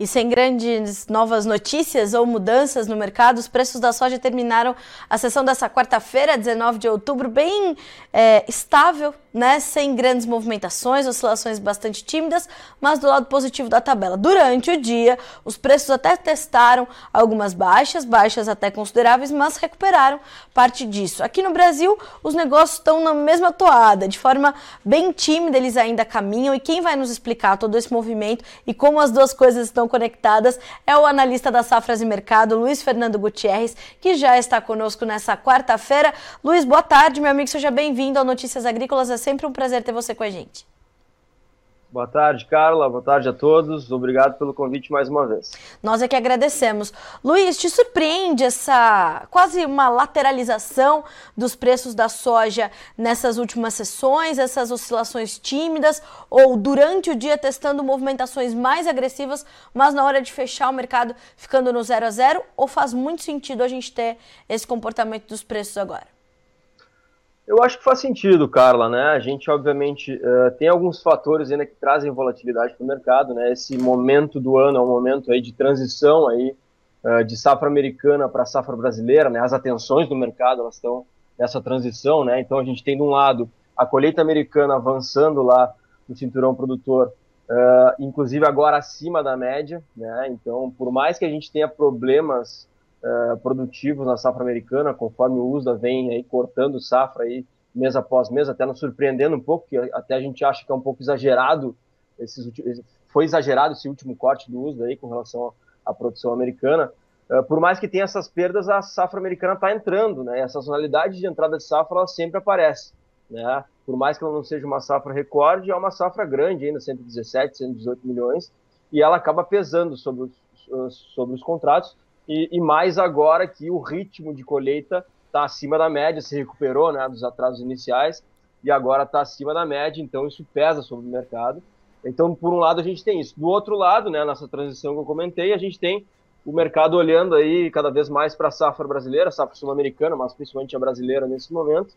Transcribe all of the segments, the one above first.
E sem grandes novas notícias ou mudanças no mercado, os preços da soja terminaram a sessão dessa quarta-feira, 19 de outubro, bem é, estável, né? Sem grandes movimentações, oscilações bastante tímidas, mas do lado positivo da tabela. Durante o dia, os preços até testaram algumas baixas, baixas até consideráveis, mas recuperaram parte disso. Aqui no Brasil, os negócios estão na mesma toada, de forma bem tímida, eles ainda caminham. E quem vai nos explicar todo esse movimento e como as duas coisas estão conectadas é o analista da Safras e Mercado, Luiz Fernando Gutierrez, que já está conosco nessa quarta-feira. Luiz, boa tarde, meu amigo, seja bem-vindo ao Notícias Agrícolas. É sempre um prazer ter você com a gente. Boa tarde, Carla. Boa tarde a todos. Obrigado pelo convite mais uma vez. Nós é que agradecemos. Luiz, te surpreende essa quase uma lateralização dos preços da soja nessas últimas sessões, essas oscilações tímidas, ou durante o dia testando movimentações mais agressivas, mas na hora de fechar o mercado ficando no zero a zero? Ou faz muito sentido a gente ter esse comportamento dos preços agora? Eu acho que faz sentido, Carla, né? A gente, obviamente, uh, tem alguns fatores ainda que trazem volatilidade para o mercado, né? Esse momento do ano é um momento aí de transição aí uh, de safra americana para safra brasileira, né? As atenções do mercado, elas estão nessa transição, né? Então a gente tem de um lado a colheita americana avançando lá no cinturão produtor, uh, inclusive agora acima da média, né? Então, por mais que a gente tenha problemas uh, produtivos na safra americana, conforme o USDA vem aí cortando safra aí mês após mês, até nos surpreendendo um pouco, que até a gente acha que é um pouco exagerado, esses, foi exagerado esse último corte do USDA aí com relação à produção americana. Uh, por mais que tenha essas perdas, a safra americana está entrando, né? Essa sazonalidade de entrada de safra ela sempre aparece, né? Por mais que ela não seja uma safra recorde, é uma safra grande ainda, 117, 118 milhões, e ela acaba pesando sobre os, sobre os contratos, e, e mais agora que o ritmo de colheita está acima da média, se recuperou né, dos atrasos iniciais e agora está acima da média, então isso pesa sobre o mercado. Então, por um lado, a gente tem isso. Do outro lado, né, nessa transição que eu comentei, a gente tem o mercado olhando aí cada vez mais para a safra brasileira, safra sul-americana, mas principalmente a brasileira nesse momento,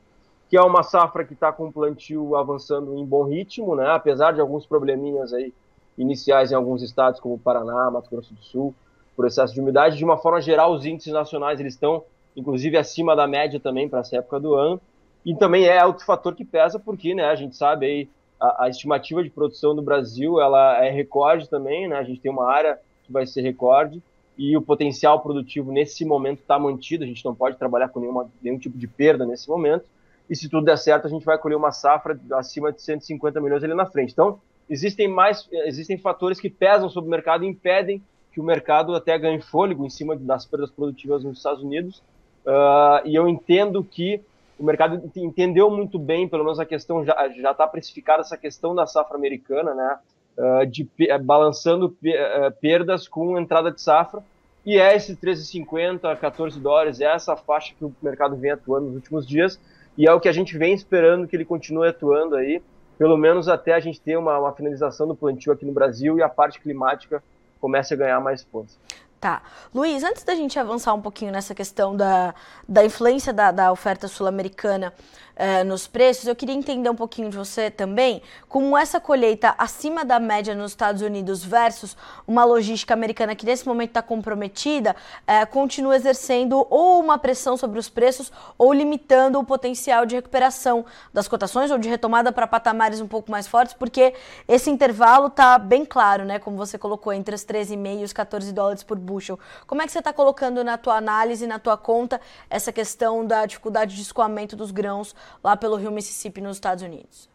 que é uma safra que está com o plantio avançando em bom ritmo, né, apesar de alguns probleminhas aí iniciais em alguns estados, como Paraná, Mato Grosso do Sul, por excesso de umidade. De uma forma geral, os índices nacionais eles estão, inclusive, acima da média também para essa época do ano. E também é outro fator que pesa, porque né, a gente sabe aí a, a, estimativa de produção do Brasil ela é recorde também, né? A gente tem uma área que vai ser recorde e o potencial produtivo nesse momento está mantido. A gente não pode trabalhar com nenhuma, nenhum tipo de perda nesse momento. E se tudo der certo, a gente vai colher uma safra acima de 150 milhões ali na frente. Então, existem mais, existem fatores que pesam sobre o mercado e impedem que o mercado até ganhe fôlego em cima das perdas produtivas nos Estados Unidos. Uh, e eu entendo que o mercado entendeu muito bem, pelo menos a questão já está precificada essa questão da safra americana, né? Uh, de balançando uh, perdas com entrada de safra. E é esse 13,50, 14 dólares, é essa faixa que o mercado vem atuando nos últimos dias. E é o que a gente vem esperando que ele continue atuando aí, pelo menos até a gente ter uma, uma finalização do plantio aqui no Brasil e a parte climática comece a ganhar mais força. Tá. Luiz, antes da gente avançar um pouquinho nessa questão da, da influência da, da oferta sul-americana eh, nos preços, eu queria entender um pouquinho de você também como essa colheita acima da média nos Estados Unidos versus uma logística americana que nesse momento está comprometida, eh, continua exercendo ou uma pressão sobre os preços ou limitando o potencial de recuperação das cotações ou de retomada para patamares um pouco mais fortes, porque esse intervalo está bem claro, né? Como você colocou, entre os 13,5 e os 14 dólares por bushel. Como é que você está colocando na tua análise, na tua conta, essa questão da dificuldade de escoamento dos grãos lá pelo rio Mississippi nos Estados Unidos?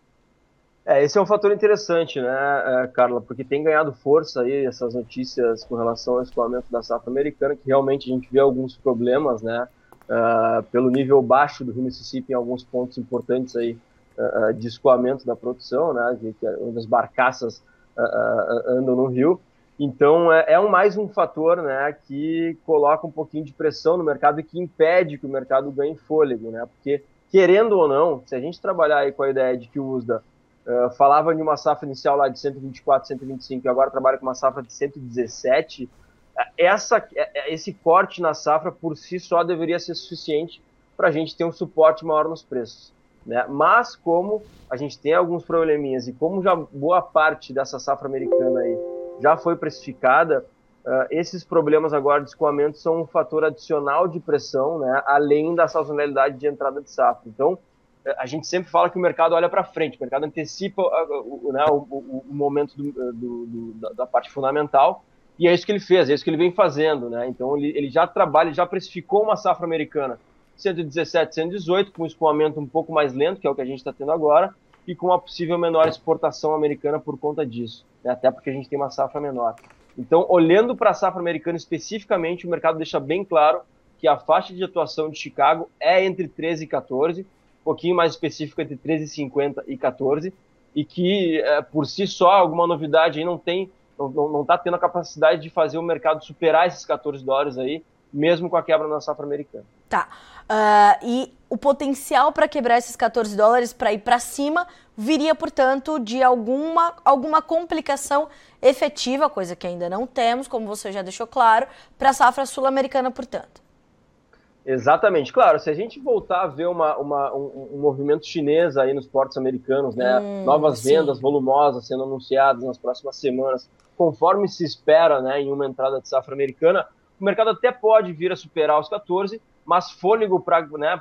É, esse é um fator interessante, né, é, Carla, porque tem ganhado força aí essas notícias com relação ao escoamento da safra americana, que realmente a gente vê alguns problemas, né, uh, pelo nível baixo do rio Mississippi em alguns pontos importantes aí uh, de escoamento da produção, né, onde as barcaças uh, andam no rio. Então é, é um, mais um fator, né, que coloca um pouquinho de pressão no mercado e que impede que o mercado ganhe fôlego, né, porque querendo ou não, se a gente trabalhar aí com a ideia de que o USDA uh, falava de uma safra inicial lá de 124, 125 e agora trabalha com uma safra de 117, essa, esse corte na safra por si só deveria ser suficiente para a gente ter um suporte maior nos preços. Né? Mas como a gente tem alguns probleminhas e como já boa parte dessa safra americana aí já foi precificada, uh, esses problemas agora de escoamento são um fator adicional de pressão, né, além da sazonalidade de entrada de safra. Então, a gente sempre fala que o mercado olha para frente, o mercado antecipa uh, né, o, o, o, momento do, do, do, da, parte fundamental, e é isso que ele fez, é isso que ele vem fazendo. Né? Então, ele, ele já trabalha, já precificou uma safra americana 117, 118, com escoamento um pouco mais lento, que é o que a gente está tendo agora, e com uma possível menor exportação americana por conta disso, né? até porque a gente tem uma safra menor. Então, olhando para a safra americana especificamente, o mercado deixa bem claro que a faixa de atuação de Chicago é entre 13 e 14, um pouquinho mais específico entre 13,50 e 14, e que é, por si só alguma novidade aí não tem, não está tendo a capacidade de fazer o mercado superar esses 14 dólares aí, mesmo com a quebra na safra americana. Tá. Uh, e o potencial para quebrar esses 14 dólares para ir para cima viria, portanto, de alguma, alguma complicação efetiva, coisa que ainda não temos, como você já deixou claro, para a safra sul-americana, portanto. Exatamente. Claro, se a gente voltar a ver uma, uma um, um, movimento chinês aí nos portos americanos, né, hum, novas sim. vendas volumosas sendo anunciadas nas próximas semanas, conforme se espera né, em uma entrada de safra americana, o mercado até pode vir a superar os 14, mas fôlego para né,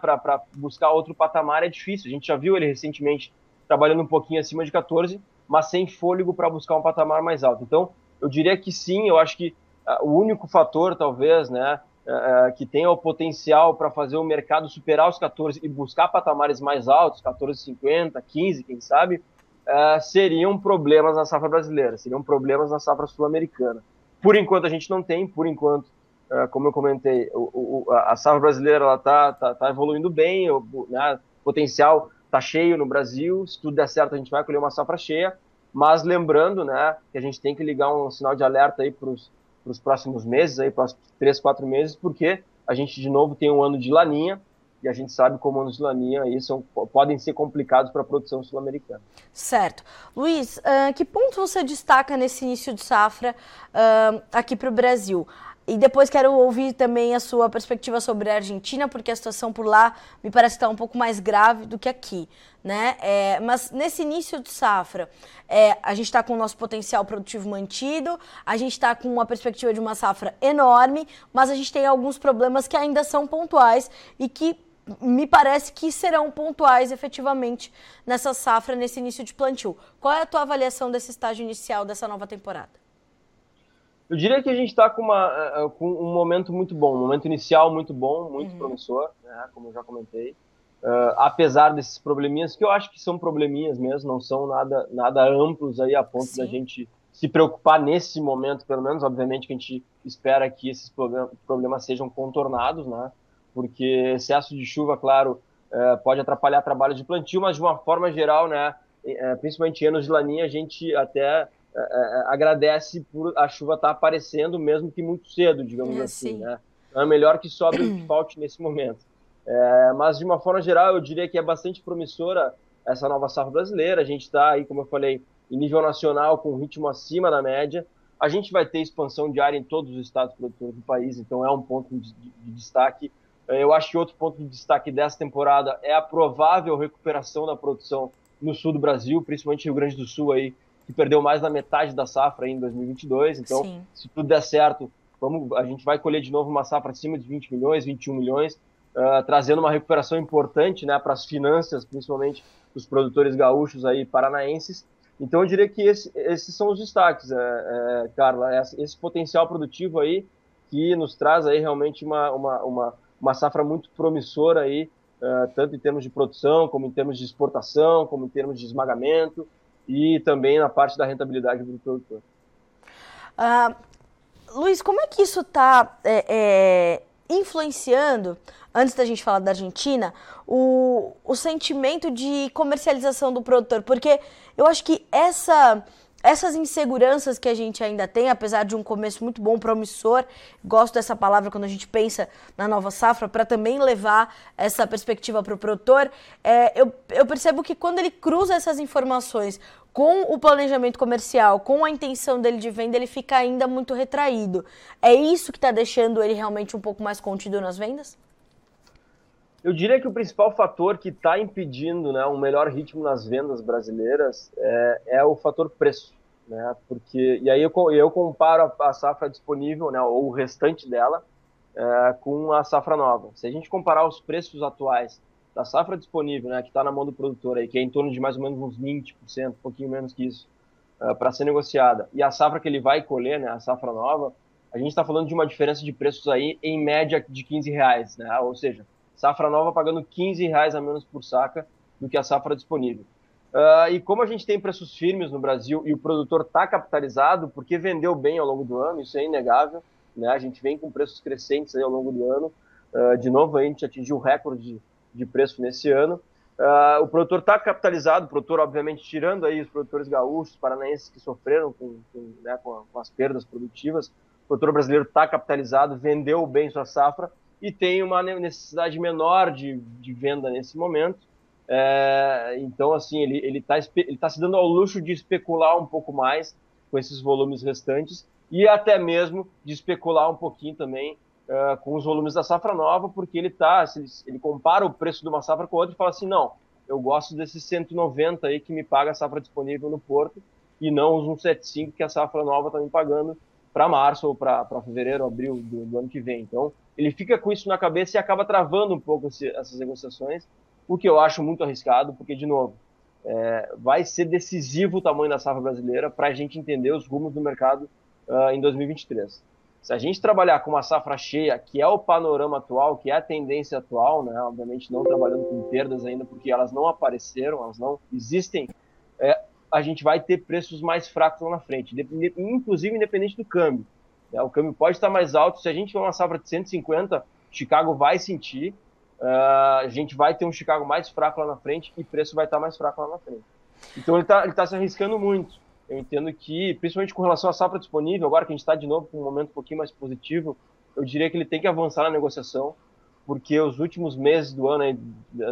buscar outro patamar é difícil. A gente já viu ele recentemente trabalhando um pouquinho acima de 14, mas sem fôlego para buscar um patamar mais alto. Então, eu diria que sim, eu acho que uh, o único fator, talvez, né, uh, que tenha o potencial para fazer o mercado superar os 14 e buscar patamares mais altos, 14,50, 15, quem sabe, uh, seriam problemas na safra brasileira, seriam problemas na safra sul-americana. Por enquanto a gente não tem, por enquanto como eu comentei, o, o, a safra brasileira ela tá, tá, tá evoluindo bem, o, né, potencial tá cheio no Brasil, se tudo der certo a gente vai colher uma safra cheia, mas lembrando, né, que a gente tem que ligar um sinal de alerta aí para os próximos meses, aí próximos três, quatro meses, porque a gente de novo tem um ano de laninha, e a gente sabe como anos de laninha aí são, podem ser complicados para a produção sul-americana. Certo. Luiz, uh, que ponto você destaca nesse início de safra uh, aqui para o Brasil? E depois quero ouvir também a sua perspectiva sobre a Argentina, porque a situação por lá me parece estar um pouco mais grave do que aqui. Né? É, mas nesse início de safra, é, a gente está com o nosso potencial produtivo mantido, a gente está com uma perspectiva de uma safra enorme, mas a gente tem alguns problemas que ainda são pontuais e que me parece que serão pontuais efetivamente nessa safra, nesse início de plantio. Qual é a tua avaliação desse estágio inicial dessa nova temporada? Eu diria que a gente está com, uma, eh, eh, com um momento muito bom, um momento inicial muito bom, muito uhum. promissor, né, como eu já comentei. Uh, apesar desses probleminhas, que eu acho que são probleminhas mesmo, não são nada, nada amplos aí a ponto Sim. da gente se preocupar nesse momento, pelo menos, obviamente que a gente espera que esses problemas sejam contornados, né? Porque excesso de chuva, claro, uh, pode atrapalhar trabalho de plantio, mas de uma forma geral, né? Uh, principalmente em anos de laninha, a gente até agradece por a chuva estar tá aparecendo, mesmo que muito cedo, digamos é, assim, sim. né? Então é melhor que sobre do que falte nesse momento. É, mas, de uma forma geral, eu diria que é bastante promissora essa nova safra brasileira. A gente está aí, como eu falei, em nível nacional, com um ritmo acima da média. A gente vai ter expansão de área em todos os estados produtores do país, então é um ponto de, de, de destaque. É, eu acho que outro ponto de destaque dessa temporada é a provável recuperação da produção no sul do Brasil, principalmente Rio Grande do Sul aí, que perdeu mais da metade da safra em 2022. Então, Sim. se tudo der certo, vamos, a gente vai colher de novo uma safra acima de 20 milhões, 21 milhões, uh, trazendo uma recuperação importante né, para as finanças, principalmente dos produtores gaúchos aí paranaenses. Então, eu diria que esse, esses são os destaques, é, é, Carla, esse, potencial produtivo aí que nos traz aí realmente uma, uma, uma, uma safra muito promissora aí, uh, tanto em termos de produção, como em termos de exportação, como em termos de esmagamento, e também na parte da rentabilidade do produtor. Uh, Luiz, como é que isso está é, é, influenciando, antes da gente falar da Argentina, o, o sentimento de comercialização do produtor? Porque eu acho que essa essas inseguranças que a gente ainda tem, apesar de um começo muito bom, promissor, gosto dessa palavra quando a gente pensa na nova safra, para também levar essa perspectiva para o produtor, é, eu, eu percebo que quando ele cruza essas informações com o planejamento comercial, com a intenção dele de venda, ele fica ainda muito retraído. É isso que está deixando ele realmente um pouco mais contido nas vendas? Eu diria que o principal fator que está impedindo né, um melhor ritmo nas vendas brasileiras é, é, o fator preço. né? Porque e aí eu, eu comparo a, a safra disponível, né, ou o restante dela, é, com a safra nova. Se a gente comparar os preços atuais da safra disponível, né, que está na mão do produtor aí, que é em torno de mais ou menos uns 20%, um pouquinho menos que isso, é, para ser negociada, e a safra que ele vai colher, né, a safra nova, a gente está falando de uma diferença de preços aí em média de 15 reais, né? Ou seja, safra nova pagando 15 reais a menos por saca do que a safra disponível. Uh, e como a gente tem preços firmes no Brasil e o produtor está capitalizado, porque vendeu bem ao longo do ano, isso é inegável, né? A gente vem com preços crescentes ao longo do ano. Uh, de novo, a gente atingiu o recorde de, de preço nesse ano. Uh, o produtor está capitalizado, o produtor, obviamente, tirando aí os produtores gaúchos, paranaenses que sofreram com, com, né, com, com as perdas produtivas, o produtor brasileiro está capitalizado, vendeu bem sua safra e tem uma necessidade menor de, de venda nesse momento. É, então, assim, ele está ele tá se dando ao luxo de especular um pouco mais com esses volumes restantes e até mesmo de especular um pouquinho também uh, com os volumes da safra nova, porque ele tá, ele, ele, compara o preço de uma safra com outra e fala assim, não, eu gosto desses 190 aí que me paga a safra disponível no porto e não os 175 que a safra nova está me pagando para março ou para fevereiro, abril do, do, ano que vem. Então, ele fica com isso na cabeça e acaba travando um pouco esse, essas negociações, o que eu acho muito arriscado, porque, de novo, é, vai ser decisivo o tamanho da safra brasileira para a gente entender os rumos do mercado uh, em 2023. Se a gente trabalhar com uma safra cheia, que é o panorama atual, que é a tendência atual, né, obviamente não trabalhando com perdas ainda, porque elas não apareceram, elas não existem, é, a gente vai ter preços mais fracos lá na frente, inclusive independente do câmbio. Né? O câmbio pode estar mais alto, se a gente tiver uma safra de 150, Chicago vai sentir, uh, a gente vai ter um Chicago mais fraco lá na frente e preço vai estar mais fraco lá na frente. Então ele está tá se arriscando muito. Eu entendo que, principalmente com relação à safra disponível, agora que a gente está de novo com um momento um pouquinho mais positivo, eu diria que ele tem que avançar na negociação, porque os últimos meses do ano,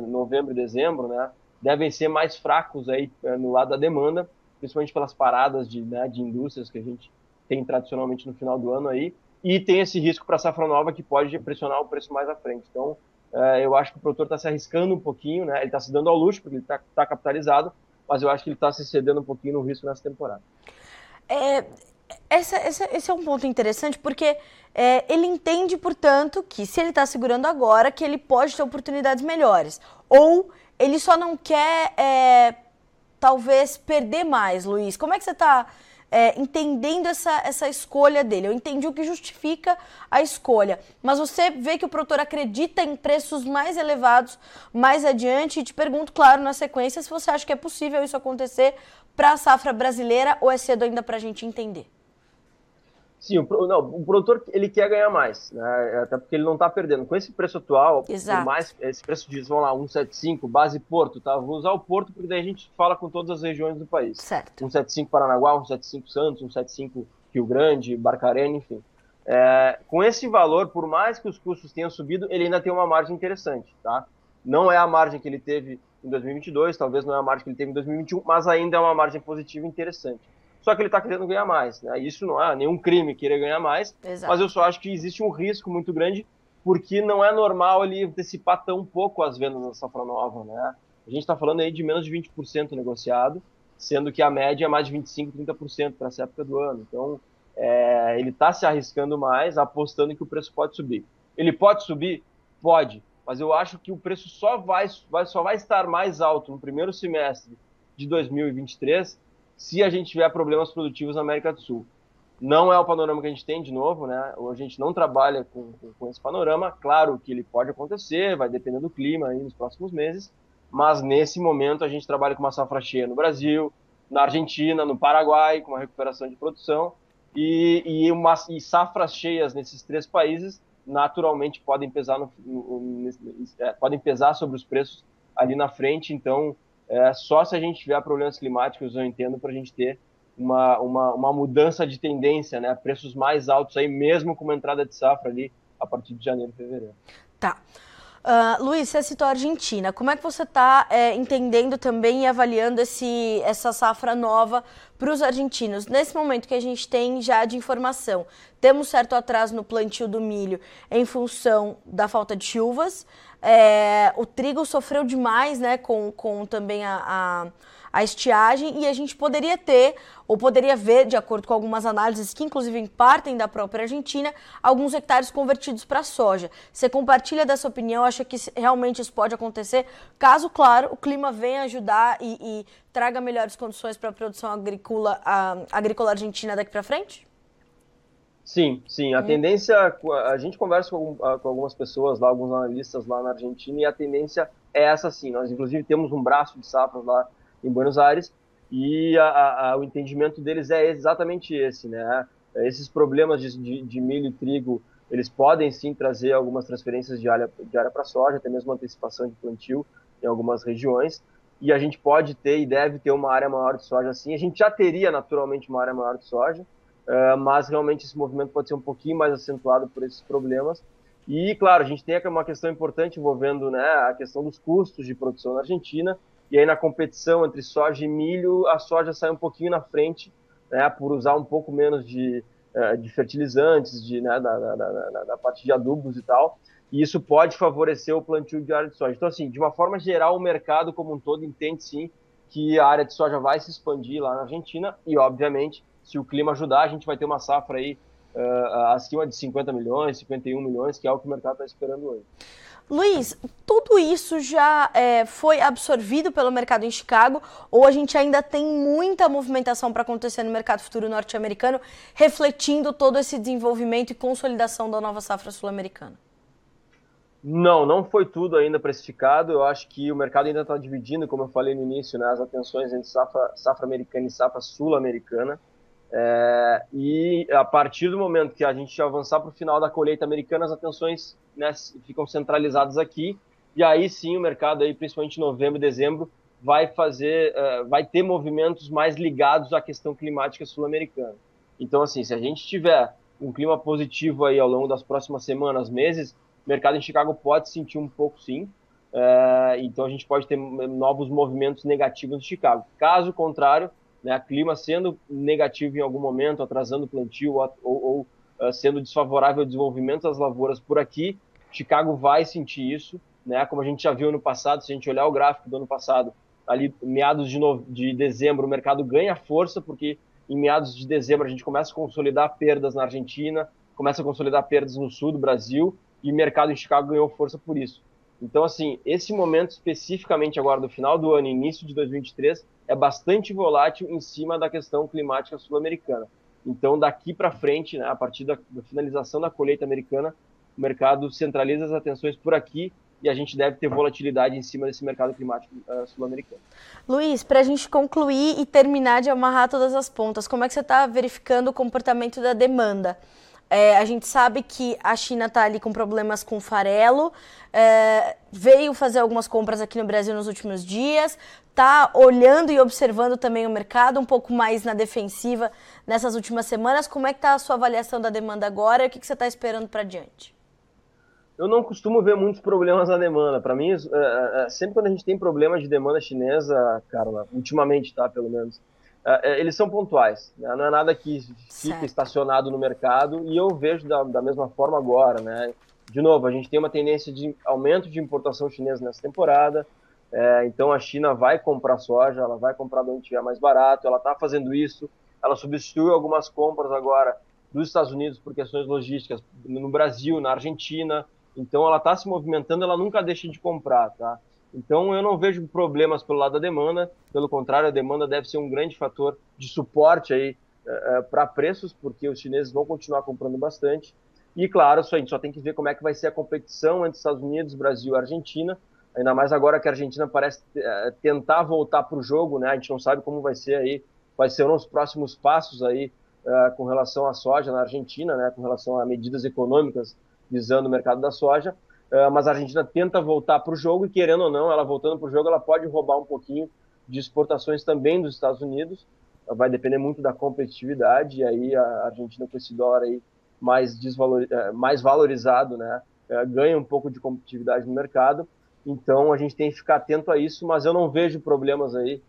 novembro e dezembro, né, devem ser mais fracos aí eh, no lado da demanda, principalmente pelas paradas de, né, de indústrias que a gente tem tradicionalmente no final do ano aí, e tem esse risco para a safra nova que pode pressionar o preço mais à frente. Então, é, eu acho que o produtor está se arriscando um pouquinho, né? Ele está se dando ao luxo porque ele está tá capitalizado, mas eu acho que ele está se cedendo um pouquinho no risco nessa temporada. É, essa, essa, esse é um ponto interessante porque é, ele entende, portanto, que se ele está segurando agora, que ele pode ter oportunidades melhores. Ou ele só não quer, é, talvez, perder mais, Luiz. Como é que você está é, entendendo essa, essa escolha dele? Eu entendi o que justifica a escolha, mas você vê que o produtor acredita em preços mais elevados mais adiante e te pergunto, claro, na sequência, se você acha que é possível isso acontecer para a safra brasileira ou é cedo ainda para a gente entender? Sim, o, não, o produtor ele quer ganhar mais, né? até porque ele não está perdendo. Com esse preço atual, Exato. mais esse preço diz, vamos lá, 175, base Porto, tá? Vou usar o Porto porque daí a gente fala com todas as regiões do país. Certo. 175 Paranaguá, 175 Santos, 175 Rio Grande, Barcarena, enfim. É, com esse valor, por mais que os custos tenham subido, ele ainda tem uma margem interessante, tá? Não é a margem que ele teve em 2022, talvez não é a margem que ele teve em 2021, mas ainda é uma margem positiva interessante só que ele está querendo ganhar mais. Né? Isso não é nenhum crime querer ganhar mais, Exato. mas eu só acho que existe um risco muito grande, porque não é normal ele antecipar tão pouco as vendas da safra nova. Né? A gente está falando aí de menos de 20% negociado, sendo que a média é mais de 25%, 30% para essa época do ano. Então, é, ele está se arriscando mais, apostando que o preço pode subir. Ele pode subir? Pode, mas eu acho que o preço só vai, vai, só vai estar mais alto no primeiro semestre de 2023 se a gente tiver problemas produtivos na América do Sul. Não é o panorama que a gente tem, de novo, né? A gente não trabalha com, com, com esse panorama. Claro que ele pode acontecer, vai depender do clima aí nos próximos meses, mas nesse momento a gente trabalha com uma safra cheia no Brasil, na Argentina, no Paraguai, com uma recuperação de produção, e, e, uma, e safras cheias nesses três países naturalmente podem pesar, no, no, no, é, podem pesar sobre os preços ali na frente, então é, só se a gente tiver problemas climáticos, eu entendo, para a gente ter uma, uma, uma, mudança de tendência, né? Preços mais altos aí, mesmo com uma entrada de safra ali a partir de janeiro e fevereiro. Tá. Uh, Luiz, você citou a Argentina. Como é que você está é, entendendo também e avaliando esse, essa safra nova para os argentinos? Nesse momento que a gente tem já de informação, temos certo atraso no plantio do milho em função da falta de chuvas. É, o trigo sofreu demais, né, com, com também a, a, a, estiagem e a gente poderia ter, ou poderia ver, de acordo com algumas análises que inclusive partem da própria Argentina, alguns hectares convertidos para soja. Você compartilha dessa opinião? Acha que realmente isso pode acontecer? Caso, claro, o clima venha ajudar e, e traga melhores condições para a produção agrícola, a, agrícola argentina daqui para frente? Sim, sim. A hum. tendência, a gente conversa com, com, algumas pessoas lá, alguns analistas lá na Argentina, e a tendência é essa sim. Nós, inclusive, temos um braço de safras lá em Buenos Aires, e a, a, o entendimento deles é exatamente esse, né? Esses problemas de, de, de, milho e trigo, eles podem sim trazer algumas transferências de área, de área para soja, até mesmo antecipação de plantio em algumas regiões, e a gente pode ter e deve ter uma área maior de soja sim. A gente já teria naturalmente uma área maior de soja, uh, mas realmente esse movimento pode ser um pouquinho mais acentuado por esses problemas. E, claro, a gente tem uma questão importante envolvendo né, a questão dos custos de produção na Argentina, e aí na competição entre soja e milho, a soja sai um pouquinho na frente, né, por usar um pouco menos de, uh, de fertilizantes, de, né, da, da, da, da, parte de adubos e tal, e isso pode favorecer o plantio de área de soja. Então, assim, de uma forma geral, o mercado como um todo entende sim que a área de soja vai se expandir lá na Argentina, e, obviamente, se o clima ajudar, a gente vai ter uma safra aí uh, acima de 50 milhões, 51 milhões, que é o que o mercado está esperando hoje. Luiz, tudo isso já é, foi absorvido pelo mercado em Chicago ou a gente ainda tem muita movimentação para acontecer no mercado futuro norte-americano, refletindo todo esse desenvolvimento e consolidação da nova safra sul-americana? Não, não foi tudo ainda precificado. Eu acho que o mercado ainda está dividindo, como eu falei no início, né, as atenções entre safra, safra americana e safra sul-americana. É, e a partir do momento que a gente avançar para o final da colheita americana, as atenções né, ficam centralizadas aqui. E aí sim o mercado, aí, principalmente em novembro e dezembro, vai fazer, uh, vai ter movimentos mais ligados à questão climática sul-americana. Então, assim, se a gente tiver um clima positivo aí ao longo das próximas semanas, meses, o mercado em Chicago pode sentir um pouco sim. Uh, então a gente pode ter novos movimentos negativos em Chicago. Caso contrário, né, clima sendo negativo em algum momento, atrasando o plantio ou, ou uh, sendo desfavorável ao desenvolvimento das lavouras por aqui, Chicago vai sentir isso, né, como a gente já viu no passado, se a gente olhar o gráfico do ano passado, ali meados de, de dezembro o mercado ganha força, porque em meados de dezembro a gente começa a consolidar perdas na Argentina, começa a consolidar perdas no sul do Brasil, e o mercado em Chicago ganhou força por isso. Então, assim, esse momento especificamente agora do final do ano, início de 2023, é bastante volátil em cima da questão climática sul-americana. Então, daqui para frente, né, a partir da, da, finalização da colheita americana, o mercado centraliza as atenções por aqui e a gente deve ter volatilidade em cima desse mercado climático uh, sul-americano. Luiz, para a gente concluir e terminar de amarrar todas as pontas, como é que você está verificando o comportamento da demanda? É, a gente sabe que a China está ali com problemas com farelo, é, veio fazer algumas compras aqui no Brasil nos últimos dias, está olhando e observando também o mercado um pouco mais na defensiva nessas últimas semanas. Como é que está a sua avaliação da demanda agora e o que, que você está esperando para diante? Eu não costumo ver muitos problemas na demanda. Para mim, é, é, é, sempre quando a gente tem problemas de demanda chinesa, Carla, ultimamente, tá, pelo menos, eles são pontuais, né? não é nada que fica certo. estacionado no mercado e eu vejo da, da, mesma forma agora, né? De novo, a gente tem uma tendência de aumento de importação chinesa nessa temporada, é, então a China vai comprar soja, ela vai comprar de onde estiver mais barato, ela está fazendo isso, ela substituiu algumas compras agora dos Estados Unidos por questões logísticas no Brasil, na Argentina, então ela está se movimentando, ela nunca deixa de comprar, tá? Então eu não vejo problemas pelo lado da demanda, pelo contrário, a demanda deve ser um grande fator de suporte aí uh, eh, eh, para preços, porque os chineses vão continuar comprando bastante. E claro, a gente só tem que ver como é que vai ser a competição entre Estados Unidos, Brasil e Argentina, ainda mais agora que a Argentina parece uh, tentar voltar para o jogo, né? A gente não sabe como vai ser aí, quais serão os próximos passos aí uh, com relação à soja na Argentina, né? Com relação a medidas econômicas visando o mercado da soja. Uh, mas a Argentina tenta voltar para o jogo e, querendo ou não, ela voltando para o jogo, ela pode roubar um pouquinho de exportações também dos Estados Unidos. Uh, vai depender muito da competitividade, e aí a Argentina, com esse dólar aí mais, desvalor... Uh, mais valorizado, né, ganha um pouco de competitividade no mercado. Então a gente tem que ficar atento a isso, mas eu não vejo problemas aí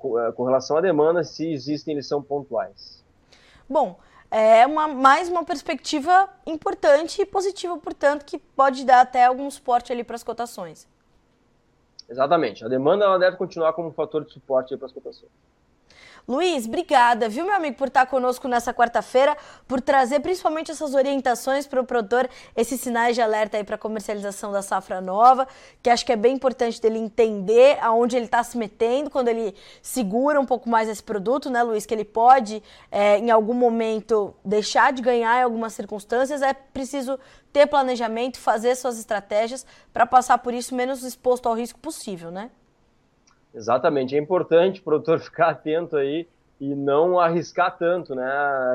com, com relação à demanda. Se existem, eles são pontuais. Bom, é uma, mais uma perspectiva importante e positiva, portanto, que pode dar até algum suporte ali para as cotações. Exatamente. A demanda ela deve continuar como um fator de suporte para as cotações. Luiz, obrigada, viu, meu amigo, por estar conosco nessa quarta-feira, por trazer principalmente essas orientações para o produtor, esses sinais de alerta aí para a comercialização da safra nova, que acho que é bem importante dele entender aonde ele está se metendo quando ele segura um pouco mais esse produto, né, Luiz? Que ele pode, é, em algum momento, deixar de ganhar em algumas circunstâncias. É preciso ter planejamento, fazer suas estratégias para passar por isso menos exposto ao risco possível, né? Exatamente, é importante o produtor ficar atento aí e não arriscar tanto, né,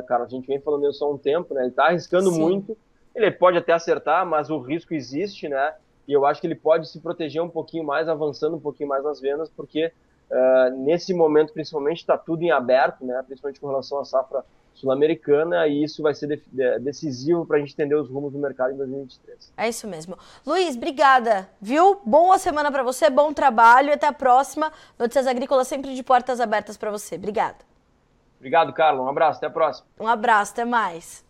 cara? A gente vem falando isso há um tempo, né? Ele está arriscando Sim. muito, ele pode até acertar, mas o risco existe, né? E eu acho que ele pode se proteger um pouquinho mais, avançando um pouquinho mais nas vendas, porque uh, nesse momento, principalmente, está tudo em aberto, né? Principalmente com relação à safra sul-americana e isso vai ser de, de, decisivo para a gente entender os rumos do mercado em 2023. É isso mesmo. Luiz, obrigada, viu? Boa semana para você, bom trabalho e até a próxima. Notícias Agrícolas sempre de portas abertas para você. Obrigada. Obrigado, Carlos. Um abraço, até a próxima. Um abraço, até mais.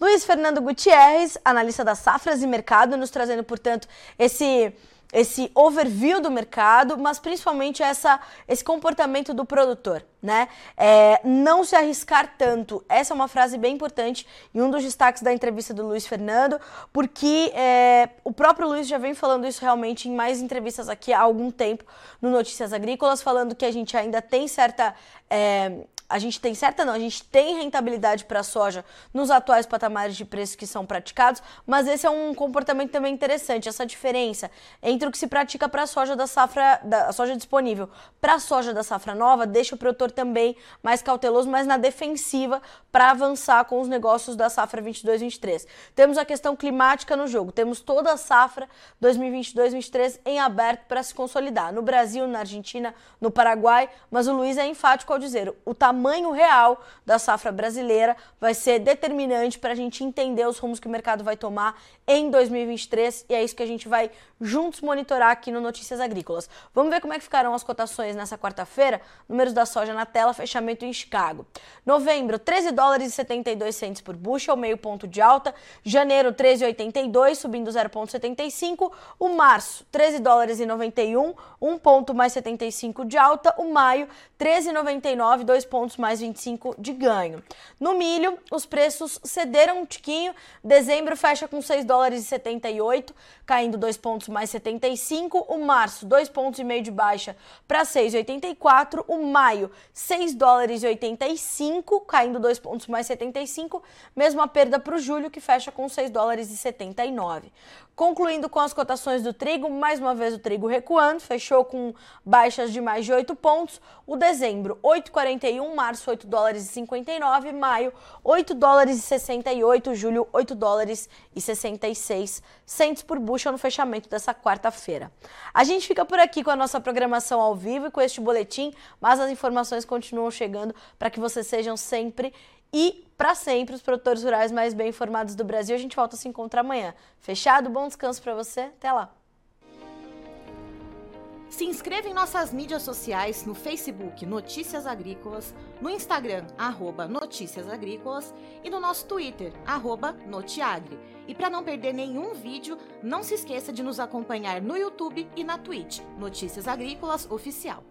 Luiz Fernando Gutierrez, analista das safras e mercado, nos trazendo, portanto, esse esse overview do mercado, mas principalmente essa, esse comportamento do produtor, né? É, não se arriscar tanto. Essa é uma frase bem importante e um dos destaques da entrevista do Luiz Fernando, porque é, o próprio Luiz já vem falando isso realmente em mais entrevistas aqui há algum tempo no Notícias Agrícolas, falando que a gente ainda tem certa é, a gente tem certa não, a gente tem rentabilidade para a soja nos atuais patamares de preço que são praticados, mas esse é um comportamento também interessante, essa diferença entre o que se pratica para a soja da safra, da soja disponível para a soja da safra nova, deixa o produtor também mais cauteloso, mais na defensiva para avançar com os negócios da safra 22/23. Temos a questão climática no jogo, temos toda a safra 2022/23 em aberto para se consolidar, no Brasil, na Argentina, no Paraguai, mas o Luiz é enfático ao dizer, o tamanho tamanho real da safra brasileira vai ser determinante para a gente entender os rumos que o mercado vai tomar em 2023 e é isso que a gente vai juntos monitorar aqui no Notícias Agrícolas. Vamos ver como é que ficaram as cotações nessa quarta-feira? Números da soja na tela, fechamento em Chicago. Novembro, 13 dólares e 72 centes por bushel, meio ponto de alta. Janeiro, 13,82, subindo 0,75. O março, 13 dólares e 91, 1 ponto mais 75 de alta. O maio, 13,99, 2 pontos mais 25 de ganho. No milho, os preços cederam um tiquinho. Dezembro fecha com 6 dólares e 78, caindo 2 pontos mais 75. O março, 2 pontos e meio de baixa para 6,84. O maio, 6 dólares e 85, caindo 2 pontos mais 75. Mesma perda para o julho, que fecha com 6 dólares e 79. Concluindo com as cotações do trigo, mais uma vez o trigo recuando, fechou com baixas de mais de 8 pontos. O dezembro, 8,41, março, 8 dólares e 59, maio, 8 dólares e 68, julho, 8 dólares e 66 centos por bushel no fechamento dessa quarta-feira. A gente fica por aqui com a nossa programação ao vivo e com este boletim, mas as informações continuam chegando para que vocês sejam sempre e para sempre os produtores rurais mais bem informados do Brasil. A gente volta a se encontrar amanhã. Fechado? Bom descanso para você. Até lá. Se inscreva em nossas mídias sociais no Facebook Notícias Agrícolas, no Instagram arroba Notícias Agrícolas e no nosso Twitter arroba Notiagre. E para não perder nenhum vídeo, não se esqueça de nos acompanhar no YouTube e na Twitch Notícias Agrícolas Oficial.